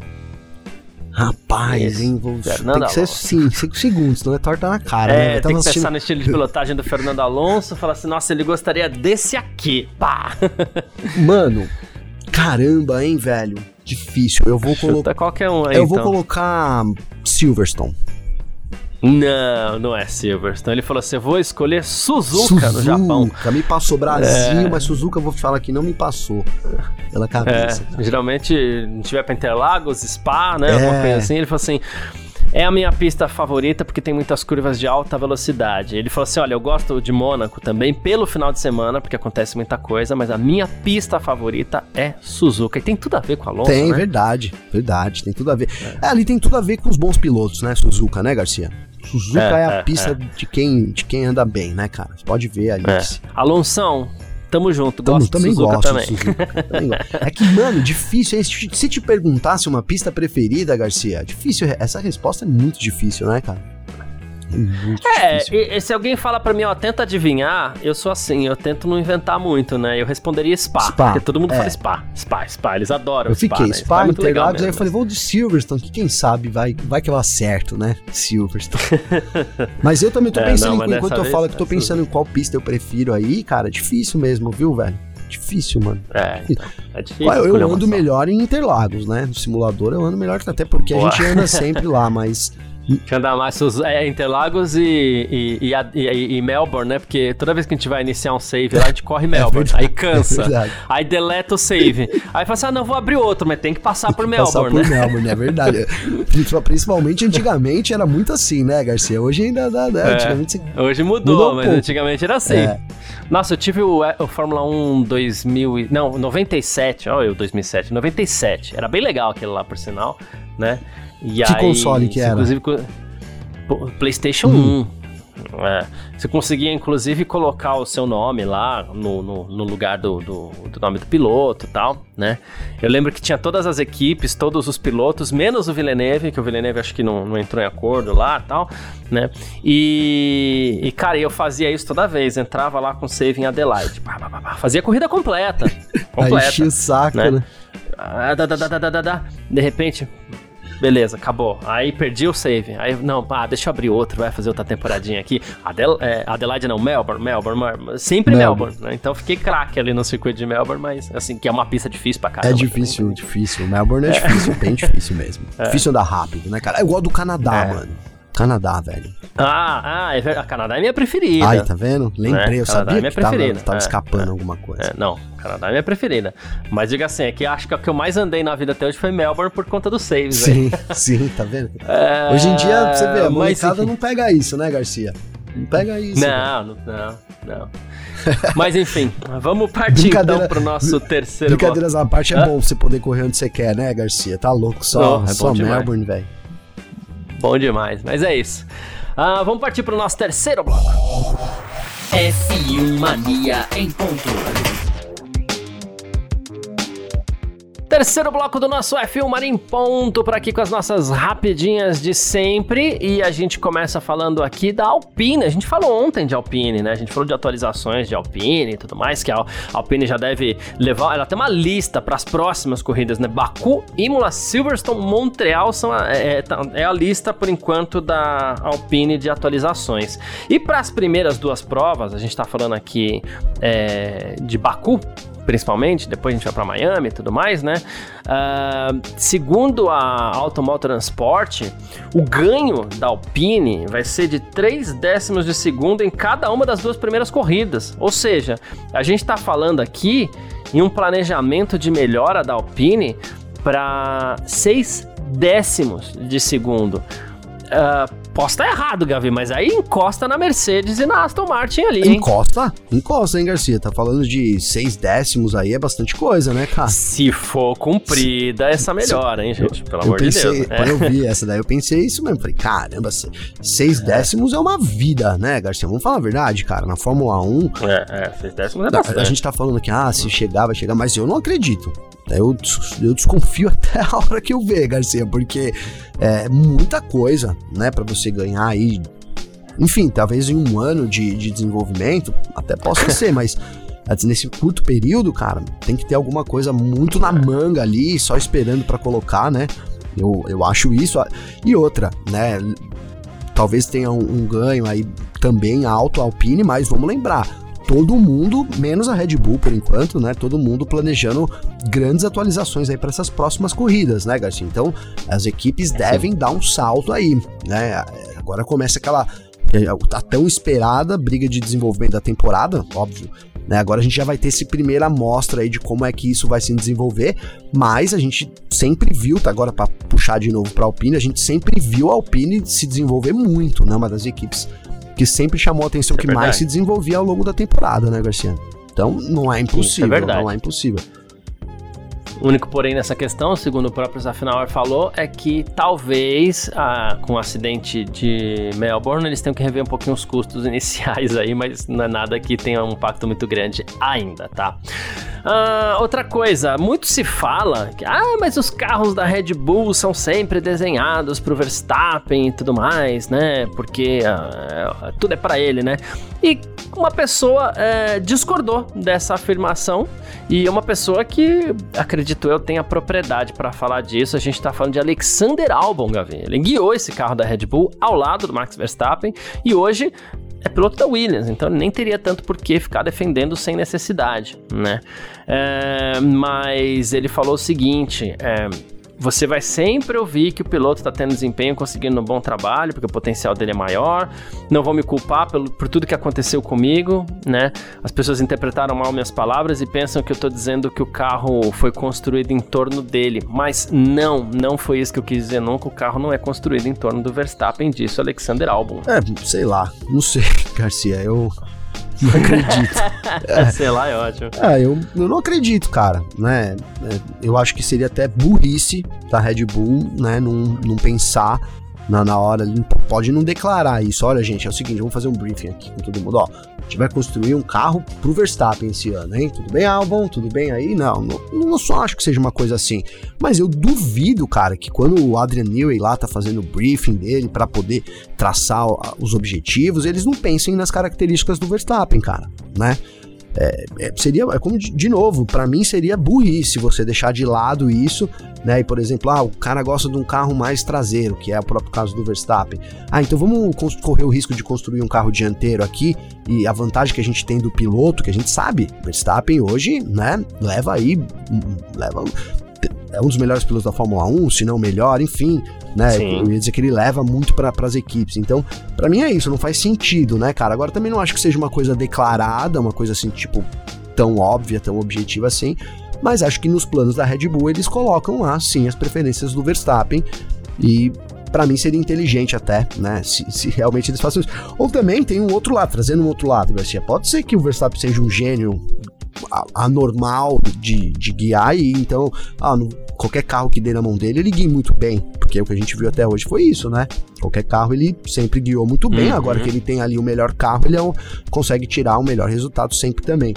Rapaz, hein? Vou, tem que ser sim, 5 segundos, não é torta na cara. É, né? tem que assistindo... pensar no estilo de pilotagem do Fernando Alonso, falar assim, nossa, ele gostaria desse aqui, pá! Mano, caramba, hein, velho? Difícil. Eu vou colocar. qualquer um aí. Eu então. vou colocar Silverstone. Não, não é Silverstone. Ele falou assim: eu vou escolher Suzuka, Suzuka no Japão. Me passou Brasil, é. mas Suzuka, eu vou falar que não me passou pela cabeça. É, geralmente, gente vai pra Interlagos, Spa, né? É. Alguma coisa assim. Ele falou assim: é a minha pista favorita porque tem muitas curvas de alta velocidade. Ele falou assim: olha, eu gosto de Mônaco também pelo final de semana, porque acontece muita coisa, mas a minha pista favorita é Suzuka. E tem tudo a ver com a Alonso. Tem, né? verdade, verdade, tem tudo a ver. É. É, ali tem tudo a ver com os bons pilotos, né, Suzuka, né, Garcia? Suzuka é, é a é, pista de, quem, de quem anda bem, né, cara? Você pode ver ali. É. Alonso, Tamo junto, Tamo, gosto também Suzuka gosto também. Suzuka, também É que, mano, difícil. Se te perguntasse uma pista preferida, Garcia, difícil. Essa resposta é muito difícil, né, cara? Muito é, e, e, se alguém fala para mim, ó, tenta adivinhar, eu sou assim, eu tento não inventar muito, né? Eu responderia Spa, Spa porque todo mundo é. fala Spa, Spa, Spa, eles adoram eu Spa. Fiquei, né? Spa, Spa é Interlagos, aí eu falei, vou de Silverstone, que quem sabe vai, vai que eu acerto, né? Silverstone. mas eu também tô é, pensando, não, em, enquanto eu falo que tô é pensando em qual pista eu prefiro aí, cara, difícil mesmo, viu, velho? Difícil, mano. É, então, é difícil. Eu, eu ando melhor em Interlagos, né? No simulador eu ando melhor, até porque Boa. a gente anda sempre lá, mas que andar mais é, Interlagos e, e, e, e, Melbourne, né? Porque toda vez que a gente vai iniciar um save lá, a gente corre é Melbourne. É aí cansa. É aí deleta o save. Aí fala assim: ah, não, vou abrir outro, mas tem que passar por Melbourne. Passar por né? Melbourne, é verdade. Principalmente antigamente era muito assim, né, Garcia? Hoje ainda dá. Né? Antigamente Hoje mudou, mudou um mas pouco. antigamente era assim. É. Nossa, eu tive o, o, Fórmula 1 2000. Não, 97. Olha eu, 2007. 97. Era bem legal aquele lá, por sinal, né? E que aí, console que era? Inclusive, PlayStation hum. 1. É, você conseguia, inclusive, colocar o seu nome lá no, no, no lugar do, do, do, nome do piloto e tal, né? Eu lembro que tinha todas as equipes, todos os pilotos, menos o Villeneuve, que o Villeneuve acho que não, não entrou em acordo lá e tal, né? E, e, cara, eu fazia isso toda vez, entrava lá com save em Adelaide, fazia corrida completa. completa Aí o saco, né? né? Ah, da, da, da, De repente, Beleza, acabou. Aí perdi o save. Aí, não, ah, deixa eu abrir outro, vai fazer outra temporadinha aqui. Adel, é, Adelaide não, Melbourne, Melbourne, Melbourne sempre Melbourne. Melbourne né? Então fiquei craque ali no circuito de Melbourne, mas assim, que é uma pista difícil pra caramba. É difícil, também. difícil. Melbourne é, é, difícil, bem difícil mesmo. É. Difícil andar rápido, né, cara? É igual do Canadá, é. mano. Canadá, velho. Ah, ah, é verdade. A Canadá é minha preferida. Aí, tá vendo? Lembrei, é, eu Canadá sabia é minha que preferida. tava, tava é, escapando é, alguma coisa. É, não, Canadá é minha preferida. Mas diga assim, é que acho que o que eu mais andei na vida até hoje foi Melbourne por conta dos saves. Sim, sim, tá vendo? É, hoje em dia, você vê, a molecada não pega isso, né, Garcia? Não pega isso. Não, não, não, não. Mas enfim, vamos partir então pro nosso terceiro Brincadeiras à parte, é bom você poder correr onde você quer, né, Garcia? Tá louco, só, é só Melbourne, velho. Bom demais, mas é isso. Ah, vamos partir para o nosso terceiro bloco. F1 Mania em ponto. Terceiro bloco do nosso F1 Marim Ponto, por aqui com as nossas rapidinhas de sempre. E a gente começa falando aqui da Alpine. A gente falou ontem de Alpine, né? A gente falou de atualizações de Alpine e tudo mais, que a Alpine já deve levar. Ela tem uma lista para as próximas corridas, né? Baku, Imola, Silverstone, Montreal são a, é, é, é a lista por enquanto da Alpine de atualizações. E para as primeiras duas provas, a gente está falando aqui é, de Baku principalmente, depois a gente vai para Miami e tudo mais, né? Uh, segundo a Automall Transport, o ganho da Alpine vai ser de 3 décimos de segundo em cada uma das duas primeiras corridas. Ou seja, a gente está falando aqui em um planejamento de melhora da Alpine para 6 décimos de segundo. Uh, posso estar errado, Gavi, mas aí encosta na Mercedes e na Aston Martin ali, hein? Encosta? Encosta, hein, Garcia? Tá falando de seis décimos aí, é bastante coisa, né, cara? Se for cumprida essa melhora, hein, gente? Pelo amor pensei, de Deus. Quando é. eu vi essa daí, eu pensei isso mesmo. Falei, caramba, seis é. décimos é uma vida, né, Garcia? Vamos falar a verdade, cara. Na Fórmula 1... É, é, seis décimos é bastante. A gente tá falando que, ah, se chegar, vai chegar, mas eu não acredito. Eu, eu desconfio até a hora que eu ver, Garcia, porque é muita coisa, né, para você ganhar aí. Enfim, talvez em um ano de, de desenvolvimento, até possa ser, mas nesse curto período, cara, tem que ter alguma coisa muito na manga ali, só esperando para colocar, né? Eu, eu acho isso. E outra, né? Talvez tenha um, um ganho aí também alto a Alpine, mas vamos lembrar, todo mundo, menos a Red Bull por enquanto, né? Todo mundo planejando grandes atualizações aí para essas próximas corridas, né, Garcia? Então, as equipes devem dar um salto aí, né? Agora começa aquela a tão esperada briga de desenvolvimento da temporada, óbvio. Né? Agora a gente já vai ter esse primeira amostra aí de como é que isso vai se desenvolver, mas a gente sempre viu, tá agora para puxar de novo para Alpine, a gente sempre viu a Alpine se desenvolver muito, né? Uma das equipes que sempre chamou a atenção, é que verdade. mais se desenvolvia ao longo da temporada, né, Garcia? Então não é impossível, é não é impossível. O único porém nessa questão, segundo o próprio Zafnauer falou, é que talvez ah, com o acidente de Melbourne eles tenham que rever um pouquinho os custos iniciais aí, mas não é nada que tenha um impacto muito grande ainda, tá? Ah, outra coisa, muito se fala que, ah, mas os carros da Red Bull são sempre desenhados pro Verstappen e tudo mais, né? Porque ah, tudo é para ele, né? E uma pessoa é, discordou dessa afirmação e é uma pessoa que, acredito eu, tem a propriedade para falar disso. A gente está falando de Alexander Albon, Gavin. Ele guiou esse carro da Red Bull ao lado do Max Verstappen e hoje é piloto da Williams, então nem teria tanto por que ficar defendendo sem necessidade, né? É, mas ele falou o seguinte: é, você vai sempre ouvir que o piloto está tendo desempenho, conseguindo um bom trabalho, porque o potencial dele é maior. Não vou me culpar pelo, por tudo que aconteceu comigo, né? As pessoas interpretaram mal minhas palavras e pensam que eu estou dizendo que o carro foi construído em torno dele. Mas não, não foi isso que eu quis dizer nunca. O carro não é construído em torno do Verstappen, disse Alexander Albon. É, sei lá, não sei, Garcia. Eu não acredito. é. Sei lá, é ótimo. É, eu, eu não acredito, cara, né? É, eu acho que seria até burrice da Red Bull, né? Não, não pensar na, na hora, pode não declarar isso. Olha, gente, é o seguinte, vamos fazer um briefing aqui com todo mundo, ó. A gente vai construir um carro pro Verstappen esse ano, hein? Tudo bem, Albon? Tudo bem aí? Não, não, não só acho que seja uma coisa assim. Mas eu duvido, cara, que quando o Adrian Newey lá tá fazendo o briefing dele para poder traçar os objetivos, eles não pensem nas características do Verstappen, cara, né? É, é, seria, é como de, de novo, para mim seria burrice você deixar de lado isso, né? E por exemplo, ah, o cara gosta de um carro mais traseiro, que é o próprio caso do Verstappen. Ah, então vamos correr o risco de construir um carro dianteiro aqui e a vantagem que a gente tem do piloto, que a gente sabe, Verstappen hoje, né, leva aí, leva é um dos melhores pilotos da Fórmula 1, se não o melhor, enfim, né? Sim. Eu ia dizer que ele leva muito para as equipes. Então, para mim é isso, não faz sentido, né, cara? Agora também não acho que seja uma coisa declarada, uma coisa assim, tipo, tão óbvia, tão objetiva assim. Mas acho que nos planos da Red Bull eles colocam lá, sim, as preferências do Verstappen. E para mim seria inteligente até, né? Se, se, realmente eles façam isso. Ou também tem um outro lado, trazendo um outro lado, Garcia. Pode ser que o Verstappen seja um gênio anormal de, de guiar e então ah, no, qualquer carro que dê na mão dele ele guia muito bem, porque o que a gente viu até hoje foi isso, né? Qualquer carro ele sempre guiou muito bem, uhum. agora que ele tem ali o melhor carro, ele é um, consegue tirar o um melhor resultado sempre também.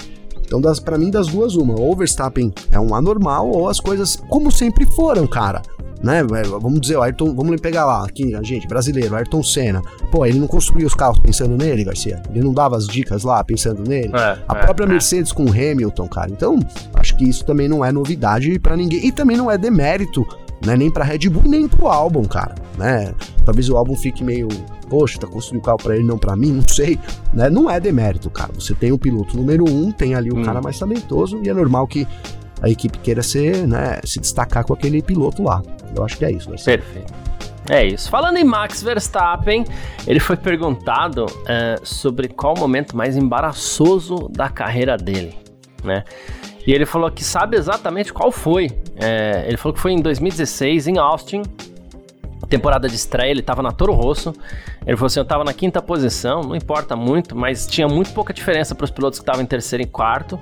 Então, para mim, das duas, uma. Ou o Verstappen é um anormal, ou as coisas como sempre foram, cara né? É, vamos dizer, o Ayrton, vamos pegar lá, aqui, a gente, brasileiro, Ayrton Senna. Pô, ele não construía os carros pensando nele, Garcia. Ele não dava as dicas lá pensando nele. É, a é, própria é. Mercedes com o Hamilton, cara. Então, acho que isso também não é novidade para ninguém. E também não é demérito, né? Nem pra Red Bull, nem pro álbum, cara. Né? Talvez o álbum fique meio. Poxa, tá construindo o carro pra ele, não pra mim, não sei. Né? Não é demérito, cara. Você tem o piloto número um, tem ali o hum. cara mais talentoso, e é normal que a equipe queira ser, né, se destacar com aquele piloto lá. Eu acho que é isso. Perfeito. É isso. Falando em Max Verstappen, ele foi perguntado é, sobre qual o momento mais embaraçoso da carreira dele, né? E ele falou que sabe exatamente qual foi. É, ele falou que foi em 2016, em Austin, temporada de estreia, ele estava na Toro Rosso. Ele falou assim: eu estava na quinta posição, não importa muito, mas tinha muito pouca diferença para os pilotos que estavam em terceiro e quarto.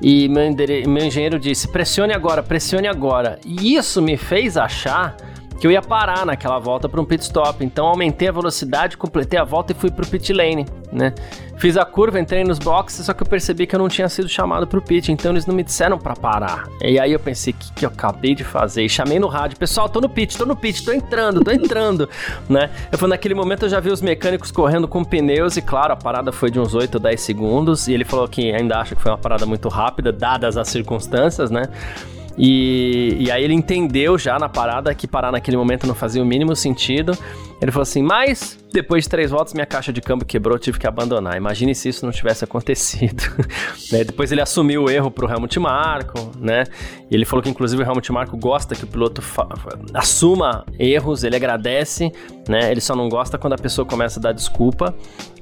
E meu, meu engenheiro disse: pressione agora, pressione agora. E isso me fez achar que eu ia parar naquela volta para um pit stop. Então aumentei a velocidade, completei a volta e fui para o pit lane, né? Fiz a curva, entrei nos boxes, só que eu percebi que eu não tinha sido chamado pro pit, então eles não me disseram para parar. E aí eu pensei, o que, que eu acabei de fazer? E chamei no rádio, pessoal, tô no pit, tô no pit, tô entrando, tô entrando, né? Eu falei, naquele momento eu já vi os mecânicos correndo com pneus e claro, a parada foi de uns 8 ou 10 segundos e ele falou que ainda acha que foi uma parada muito rápida, dadas as circunstâncias, né? E, e aí ele entendeu já na parada que parar naquele momento não fazia o mínimo sentido. Ele falou assim: Mas depois de três voltas, minha caixa de câmbio quebrou, tive que abandonar. Imagine se isso não tivesse acontecido. né? Depois ele assumiu o erro pro Helmut Marko, né? Ele falou que, inclusive, o Helmut Marko gosta que o piloto assuma erros, ele agradece, né? Ele só não gosta quando a pessoa começa a dar desculpa.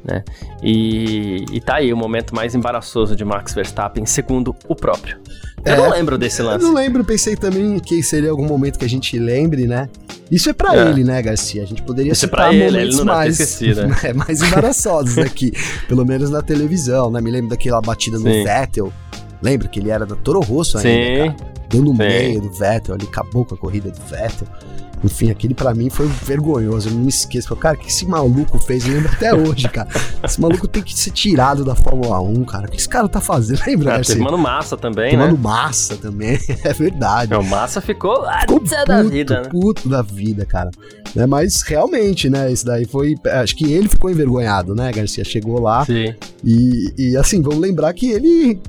Né? E, e tá aí o momento mais embaraçoso de Max Verstappen, segundo o próprio. Eu é, não lembro desse lance. Eu não lembro, pensei também que seria algum momento que a gente lembre, né? Isso é para é. ele, né, Garcia? A gente poderia Isso é citar é ele, ele mais, né? mais embaraçosos aqui, pelo menos na televisão, né? Me lembro daquela batida no. Vettel. Lembra que ele era da Toro Rosso ainda, Sim. cara? Deu no Sim. meio do Vettel, ali acabou com a corrida do Vettel. Enfim, aquele para mim foi vergonhoso. Eu não me esqueço. Cara, o que esse maluco fez? Eu lembro até hoje, cara. Esse maluco tem que ser tirado da Fórmula 1, cara. O que esse cara tá fazendo? Lembra? É, teve Mano Massa também, né? Mano Massa também. É verdade. O Massa ficou, ficou puto, da vida, né? puto da vida, cara. Né? Mas realmente, né? Isso daí foi. Acho que ele ficou envergonhado, né, Garcia? Chegou lá. Sim. E, e assim, vamos lembrar que ele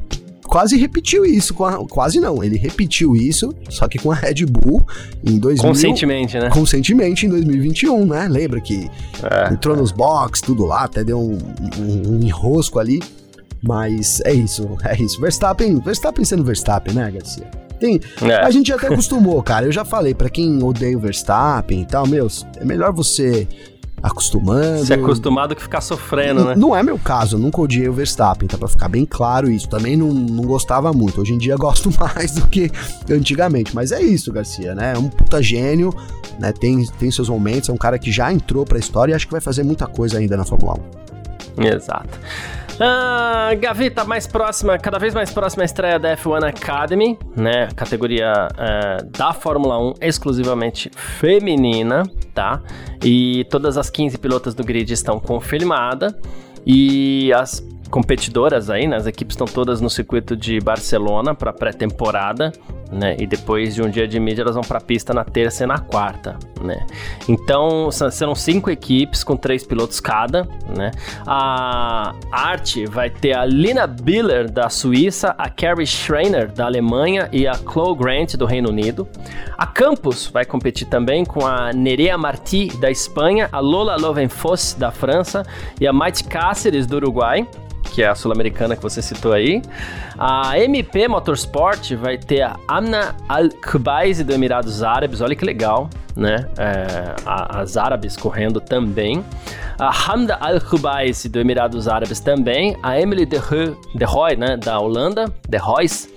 quase repetiu isso, a, quase não, ele repetiu isso, só que com a Red Bull em 2000... Conscientemente, né? Conscientemente em 2021, né? Lembra que é, entrou é. nos box, tudo lá, até deu um, um, um enrosco ali, mas é isso, é isso. Verstappen, Verstappen sendo Verstappen, né, Garcia? Tem, é. A gente até acostumou, cara. Eu já falei, para quem odeia o Verstappen e tal, meus, é melhor você acostumando. Se acostumado que ficar sofrendo, né? Não é meu caso, eu nunca odiei o Verstappen, tá? Pra ficar bem claro isso. Também não, não gostava muito. Hoje em dia gosto mais do que antigamente. Mas é isso, Garcia, né? É um puta gênio, né? Tem, tem seus momentos, é um cara que já entrou pra história e acho que vai fazer muita coisa ainda na Fórmula 1. Exato. Ah, Gavita, mais próxima, cada vez mais próxima à estreia da F1 Academy, né? Categoria uh, da Fórmula 1 exclusivamente feminina, tá? E todas as 15 pilotas do grid estão confirmadas. E as competidoras aí, né? As equipes estão todas no circuito de Barcelona para pré-temporada, né? E depois de um dia de mídia elas vão para a pista na terça e na quarta, né? Então serão cinco equipes com três pilotos cada, né? A arte vai ter a Lina Biller da Suíça, a Carrie Schreiner da Alemanha e a Chloe Grant do Reino Unido. A Campus vai competir também com a Nerea Martí da Espanha, a Lola Lovenfoss da França e a Maite Cáceres do Uruguai que é a sul-americana que você citou aí. A MP Motorsport vai ter a Amna Al-Khubaisi do Emirados Árabes, olha que legal, né? É, as árabes correndo também. A Hamda Al-Khubaisi do Emirados Árabes também. A Emily de, de Roy, né? Da Holanda, de Royce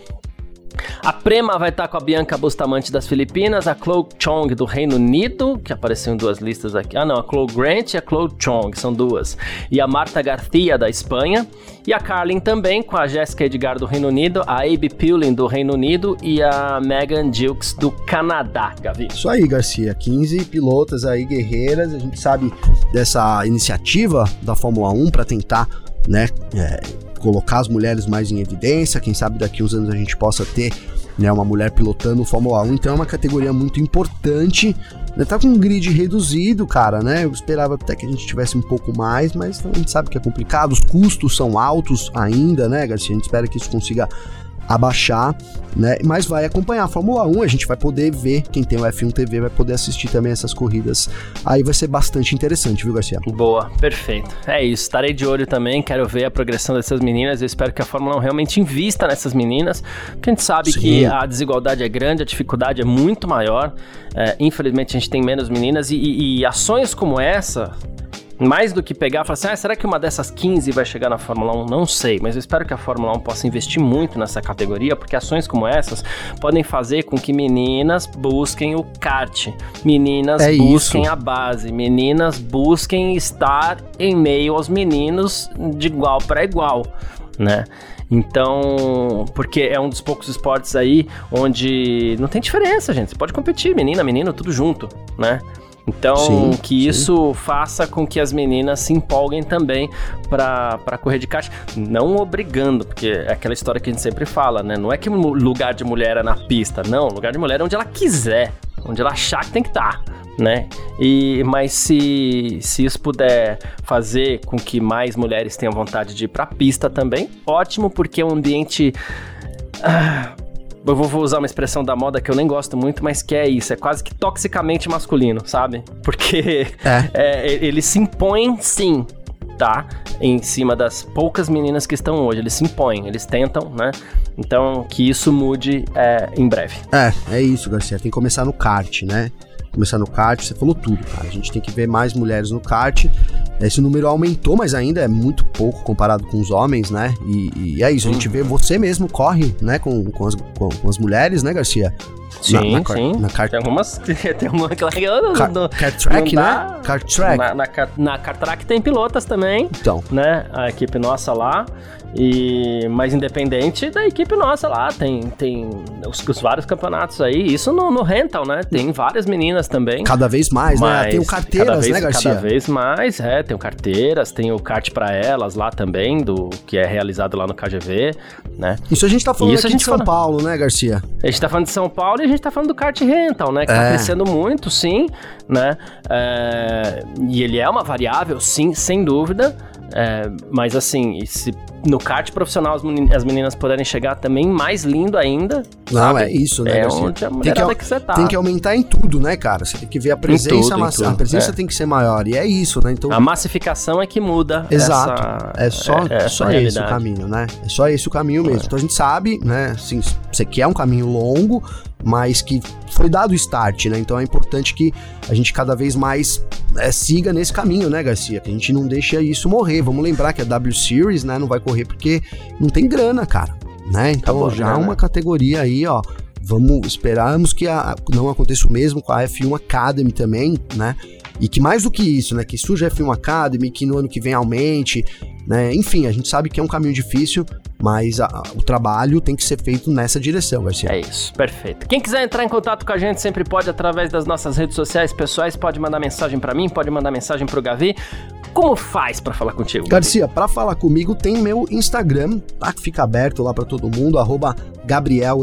a Prema vai estar com a Bianca Bustamante das Filipinas, a Chloe Chong do Reino Unido, que apareceu em duas listas aqui. Ah, não, a Chloe Grant e a Chloe Chong, são duas. E a Marta Garcia da Espanha. E a Carlin também, com a Jessica Edgar do Reino Unido, a Abe Pullen do Reino Unido e a Megan Dukes do Canadá, Gavi. Isso aí, Garcia. 15 pilotas aí, guerreiras. A gente sabe dessa iniciativa da Fórmula 1 para tentar, né, é, colocar as mulheres mais em evidência. Quem sabe daqui uns anos a gente possa ter né, uma mulher pilotando Fórmula 1. Então é uma categoria muito importante. Né, tá com um grid reduzido, cara, né? Eu esperava até que a gente tivesse um pouco mais, mas a gente sabe que é complicado. Os custos são altos ainda, né, Garcia? A gente espera que isso consiga abaixar, né? Mas vai acompanhar a Fórmula 1, a gente vai poder ver, quem tem o F1 TV vai poder assistir também essas corridas. Aí vai ser bastante interessante, viu, Garcia? Boa, perfeito. É isso, estarei de olho também, quero ver a progressão dessas meninas. Eu espero que a Fórmula 1 realmente invista nessas meninas, porque a gente sabe Sim. que a desigualdade é grande, a dificuldade é muito maior. É, infelizmente a gente tem menos meninas e, e, e ações como essa mais do que pegar e falar assim, ah, será que uma dessas 15 vai chegar na Fórmula 1? Não sei, mas eu espero que a Fórmula 1 possa investir muito nessa categoria, porque ações como essas podem fazer com que meninas busquem o kart, meninas é busquem isso. a base, meninas busquem estar em meio aos meninos de igual para igual, né? Então, porque é um dos poucos esportes aí onde não tem diferença, gente. Você pode competir, menina, menino, tudo junto, né? Então, sim, que sim. isso faça com que as meninas se empolguem também para correr de kart, não obrigando, porque é aquela história que a gente sempre fala, né? Não é que o lugar de mulher é na pista, não, o lugar de mulher é onde ela quiser, onde ela achar que tem que estar. Tá, né? E mas se, se isso puder fazer com que mais mulheres tenham vontade de ir para pista também, ótimo, porque é um ambiente ah, eu vou usar uma expressão da moda que eu nem gosto muito, mas que é isso, é quase que toxicamente masculino, sabe? Porque é. É, ele se impõe, sim, tá? Em cima das poucas meninas que estão hoje. Eles se impõem, eles tentam, né? Então, que isso mude é, em breve. É, é isso, Garcia. Tem que começar no kart, né? Começar no kart, você falou tudo, cara. A gente tem que ver mais mulheres no kart. Esse número aumentou, mas ainda é muito pouco comparado com os homens, né? E, e é isso, a gente vê você mesmo corre, né, com, com, as, com, com as mulheres, né, Garcia? Sim, na, na, sim. Na car... Tem algumas. tem uma que eu car, não, car track, né? Car track. Na, na, na car track tem pilotas também. Então. Né? A equipe nossa lá. E mais independente da equipe nossa lá, tem, tem os, os vários campeonatos aí. Isso no, no, rental, né? Tem várias meninas também. Cada vez mais, né? Tem o carteiras, vez, né, Garcia? Cada vez mais, é. Tem o carteiras, tem o kart para elas lá também, do que é realizado lá no KGV, né? Isso a gente tá falando Isso aqui de São fala... Paulo, né, Garcia? A gente tá falando de São Paulo e a gente tá falando do kart rental, né? Que tá é. tá crescendo muito, sim, né? É... E ele é uma variável, sim, sem dúvida. É, mas assim, se no kart profissional as meninas, as meninas puderem chegar também mais lindo ainda. Não, sabe? é isso, né? É onde a tem que, que você tá. Tem que aumentar em tudo, né, cara? Você tem que ver a presença, tudo, a, a presença é. tem que ser maior. E é isso, né? Então, a massificação é que muda. Exato. Essa, é só, é, só esse o caminho, né? É só esse o caminho mesmo. É. Então a gente sabe, né? Assim, você quer um caminho longo, mas que foi dado o start, né? Então é importante que a gente cada vez mais é, siga nesse caminho, né, Garcia? Que a gente não deixe isso morrer. Vamos lembrar que a W Series, né, não vai correr porque não tem grana, cara, né? Então tá já é uma categoria aí, ó. Vamos esperarmos que a, não aconteça o mesmo com a F1 Academy também, né? E que mais do que isso, né? Que surja a F1 Academy, que no ano que vem aumente, né? Enfim, a gente sabe que é um caminho difícil, mas a, o trabalho tem que ser feito nessa direção, Garcia. É isso, perfeito. Quem quiser entrar em contato com a gente sempre pode através das nossas redes sociais pessoais, pode mandar mensagem para mim, pode mandar mensagem pro Gavi. Como faz para falar contigo? Garcia, para falar comigo tem meu Instagram, tá? Que fica aberto lá para todo mundo, arroba Gabriel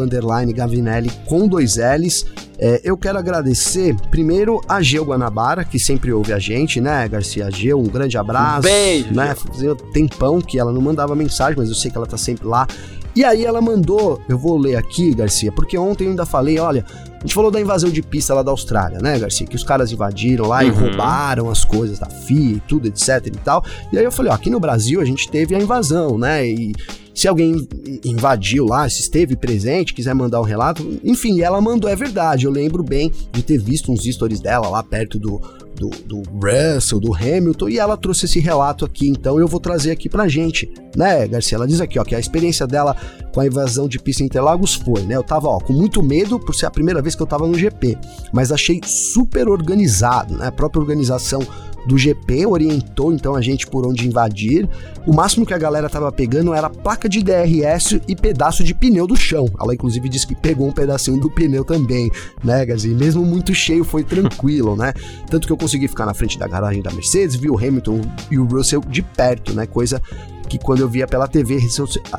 Gavinelli com dois L's. É, eu quero agradecer primeiro a Geu Guanabara, que sempre ouve a gente, né, Garcia? Geu, um grande abraço. Um beijo. Né? Fazia tempão que ela não mandava mensagem, mas eu sei que ela tá sempre lá. E aí ela mandou, eu vou ler aqui, Garcia, porque ontem eu ainda falei, olha, a gente falou da invasão de pista lá da Austrália, né, Garcia? Que os caras invadiram lá uhum. e roubaram as coisas da FIA e tudo, etc e tal. E aí eu falei, ó, aqui no Brasil a gente teve a invasão, né? E se alguém invadiu lá, se esteve presente, quiser mandar um relato, enfim, ela mandou, é verdade. Eu lembro bem de ter visto uns stories dela lá perto do, do, do, Russell, do Hamilton, e ela trouxe esse relato aqui, então eu vou trazer aqui pra gente, né, Garcia? Ela diz aqui, ó, que a experiência dela com a invasão de pista em Interlagos foi, né? Eu tava, ó, com muito medo por ser a primeira vez que eu tava no GP, mas achei super organizado, né? A própria organização do GP orientou então a gente por onde invadir. O máximo que a galera tava pegando era placa de DRS e pedaço de pneu do chão. Ela inclusive disse que pegou um pedacinho do pneu também, né, Gazi? Mesmo muito cheio foi tranquilo, né? Tanto que eu consegui ficar na frente da garagem da Mercedes, vi o Hamilton e o Russell de perto, né? Coisa que quando eu via pela TV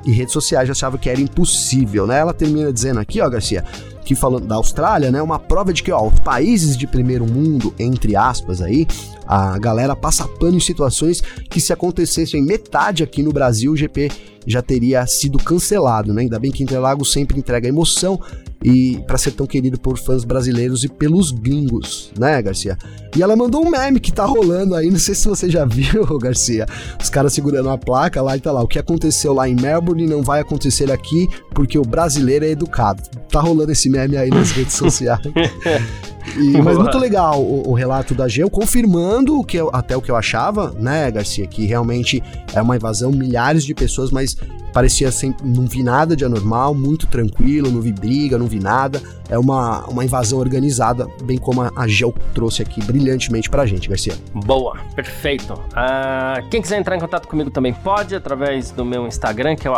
e redes sociais já achava que era impossível, né? Ela termina dizendo aqui, ó, Garcia, que falando da Austrália, né, uma prova de que, ó, os países de primeiro mundo, entre aspas aí, a galera passa pano em situações que se acontecessem metade aqui no Brasil, o GP já teria sido cancelado, né? Ainda bem que Interlagos sempre entrega emoção e para ser tão querido por fãs brasileiros e pelos gringos, né, Garcia? E ela mandou um meme que tá rolando aí, não sei se você já viu, Garcia. Os caras segurando a placa lá e tá lá. O que aconteceu lá em Melbourne não vai acontecer aqui porque o brasileiro é educado. Tá rolando esse meme aí nas redes sociais. E, mas muito legal o, o, relato da Geo, confirmando o que eu, até o que eu achava, né, Garcia, que realmente é uma invasão, milhares de pessoas, mas parecia sempre, não vi nada de anormal, muito tranquilo, não vi briga, não vi nada. É uma, uma invasão organizada, bem como a, a Gel trouxe aqui brilhantemente pra gente, Garcia. Boa, perfeito. Uh, quem quiser entrar em contato comigo também pode, através do meu Instagram, que é o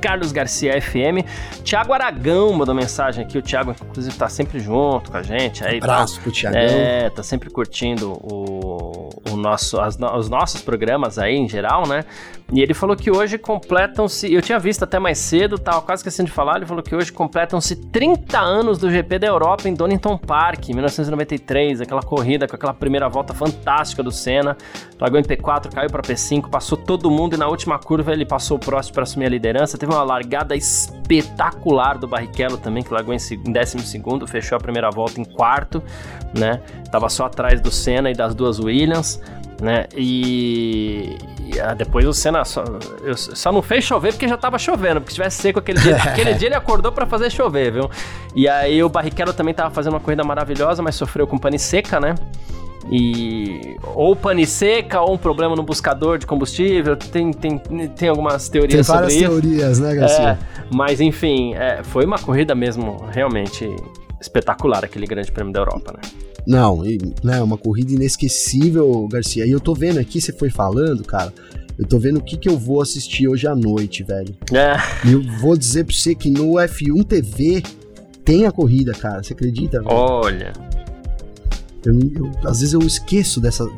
carlosgarciafm. Tiago Aragão mandou mensagem aqui, o Tiago, inclusive, tá sempre junto com a gente. Aí, Abraço tá, pro Tiagão. É, tá sempre curtindo o, o nosso, as, os nossos programas aí em geral, né? E ele falou que hoje completam-se. Eu tinha visto até mais cedo, tava quase esquecendo de falar. Ele falou que hoje completam-se 30 anos do GP da Europa em Donington Park, 1993. Aquela corrida com aquela primeira volta fantástica do Senna. Largou em P4, caiu para P5, passou todo mundo e na última curva ele passou o próximo para assumir a liderança. Teve uma largada espetacular do Barrichello também, que largou em, em 12, fechou a primeira volta em quarto, né? Tava só atrás do Senna e das duas Williams né? E, e ah, depois o Senna só, eu, só não fez chover porque já tava chovendo, porque se tivesse seco aquele dia, aquele dia ele acordou para fazer chover, viu? E aí o Barrichello também tava fazendo uma corrida maravilhosa, mas sofreu com pane seca, né? E ou pane seca ou um problema no buscador de combustível, tem, tem, tem algumas teorias tem sobre isso. várias teorias, né, Garcia? É, mas enfim, é, foi uma corrida mesmo realmente espetacular aquele Grande Prêmio da Europa, né? Não, né, uma corrida inesquecível, Garcia. E eu tô vendo aqui, você foi falando, cara. Eu tô vendo o que, que eu vou assistir hoje à noite, velho. É. E eu vou dizer pra você que no F1 TV tem a corrida, cara. Você acredita? Velho? Olha. Eu, eu, às vezes eu esqueço dessa,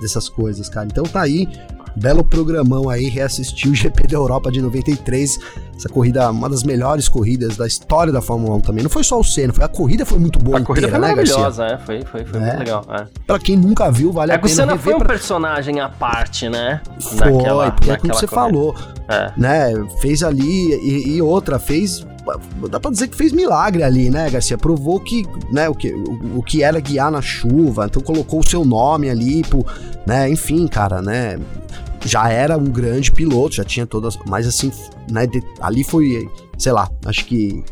dessas coisas, cara. Então tá aí Belo programão aí, reassistir o GP da Europa de 93. Essa corrida, uma das melhores corridas da história da Fórmula 1 também. Não foi só o Senna, foi a corrida foi muito boa a corrida foi né, maravilhosa, é, foi, foi, foi é. muito legal. É. Pra quem nunca viu, vale é a pena É que o Senna foi um pra... personagem à parte, né? Foi, naquela, porque é como você corrida. falou, é. né? Fez ali e, e outra, fez dá pra dizer que fez milagre ali, né, Garcia? Provou que, né, o que, o, o, que era guiar na chuva, então colocou o seu nome ali, pro, né, enfim, cara, né, já era um grande piloto, já tinha todas, mas assim, né, de, ali foi, sei lá, acho que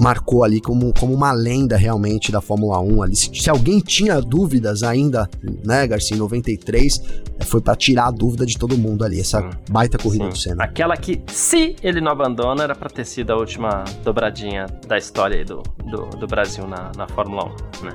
marcou ali como, como uma lenda realmente da Fórmula 1 ali. Se, se alguém tinha dúvidas ainda, né, Garcia, em 93, foi para tirar a dúvida de todo mundo ali, essa baita corrida Sim. do Senna. Aquela que, se ele não abandona, era para ter sido a última dobradinha da história do, do, do Brasil na, na Fórmula 1, né?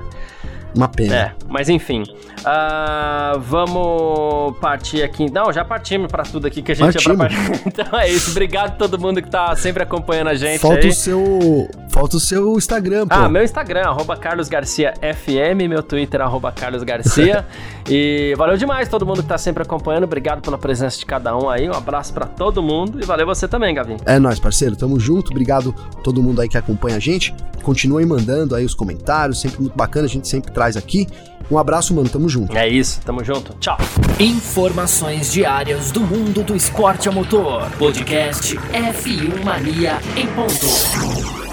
Uma pena. É, mas enfim. Uh, vamos partir aqui. Não, já partimos para tudo aqui que a gente partimos. ia pra partir. Então é isso. Obrigado a todo mundo que tá sempre acompanhando a gente. Falta aí. o seu. Falta o seu Instagram, pô. Ah, meu Instagram, arroba Carlos Garcia FM, meu Twitter, arroba Carlos Garcia. e valeu demais todo mundo que tá sempre acompanhando. Obrigado pela presença de cada um aí. Um abraço para todo mundo e valeu você também, Gavin. É nóis, parceiro. Tamo junto. Obrigado a todo mundo aí que acompanha a gente. Continuem mandando aí os comentários, sempre muito bacana. A gente sempre traz aqui. Um abraço, mano. Tamo junto. É isso, tamo junto. Tchau. Informações diárias do mundo do esporte a motor. Podcast F1 Mania em ponto.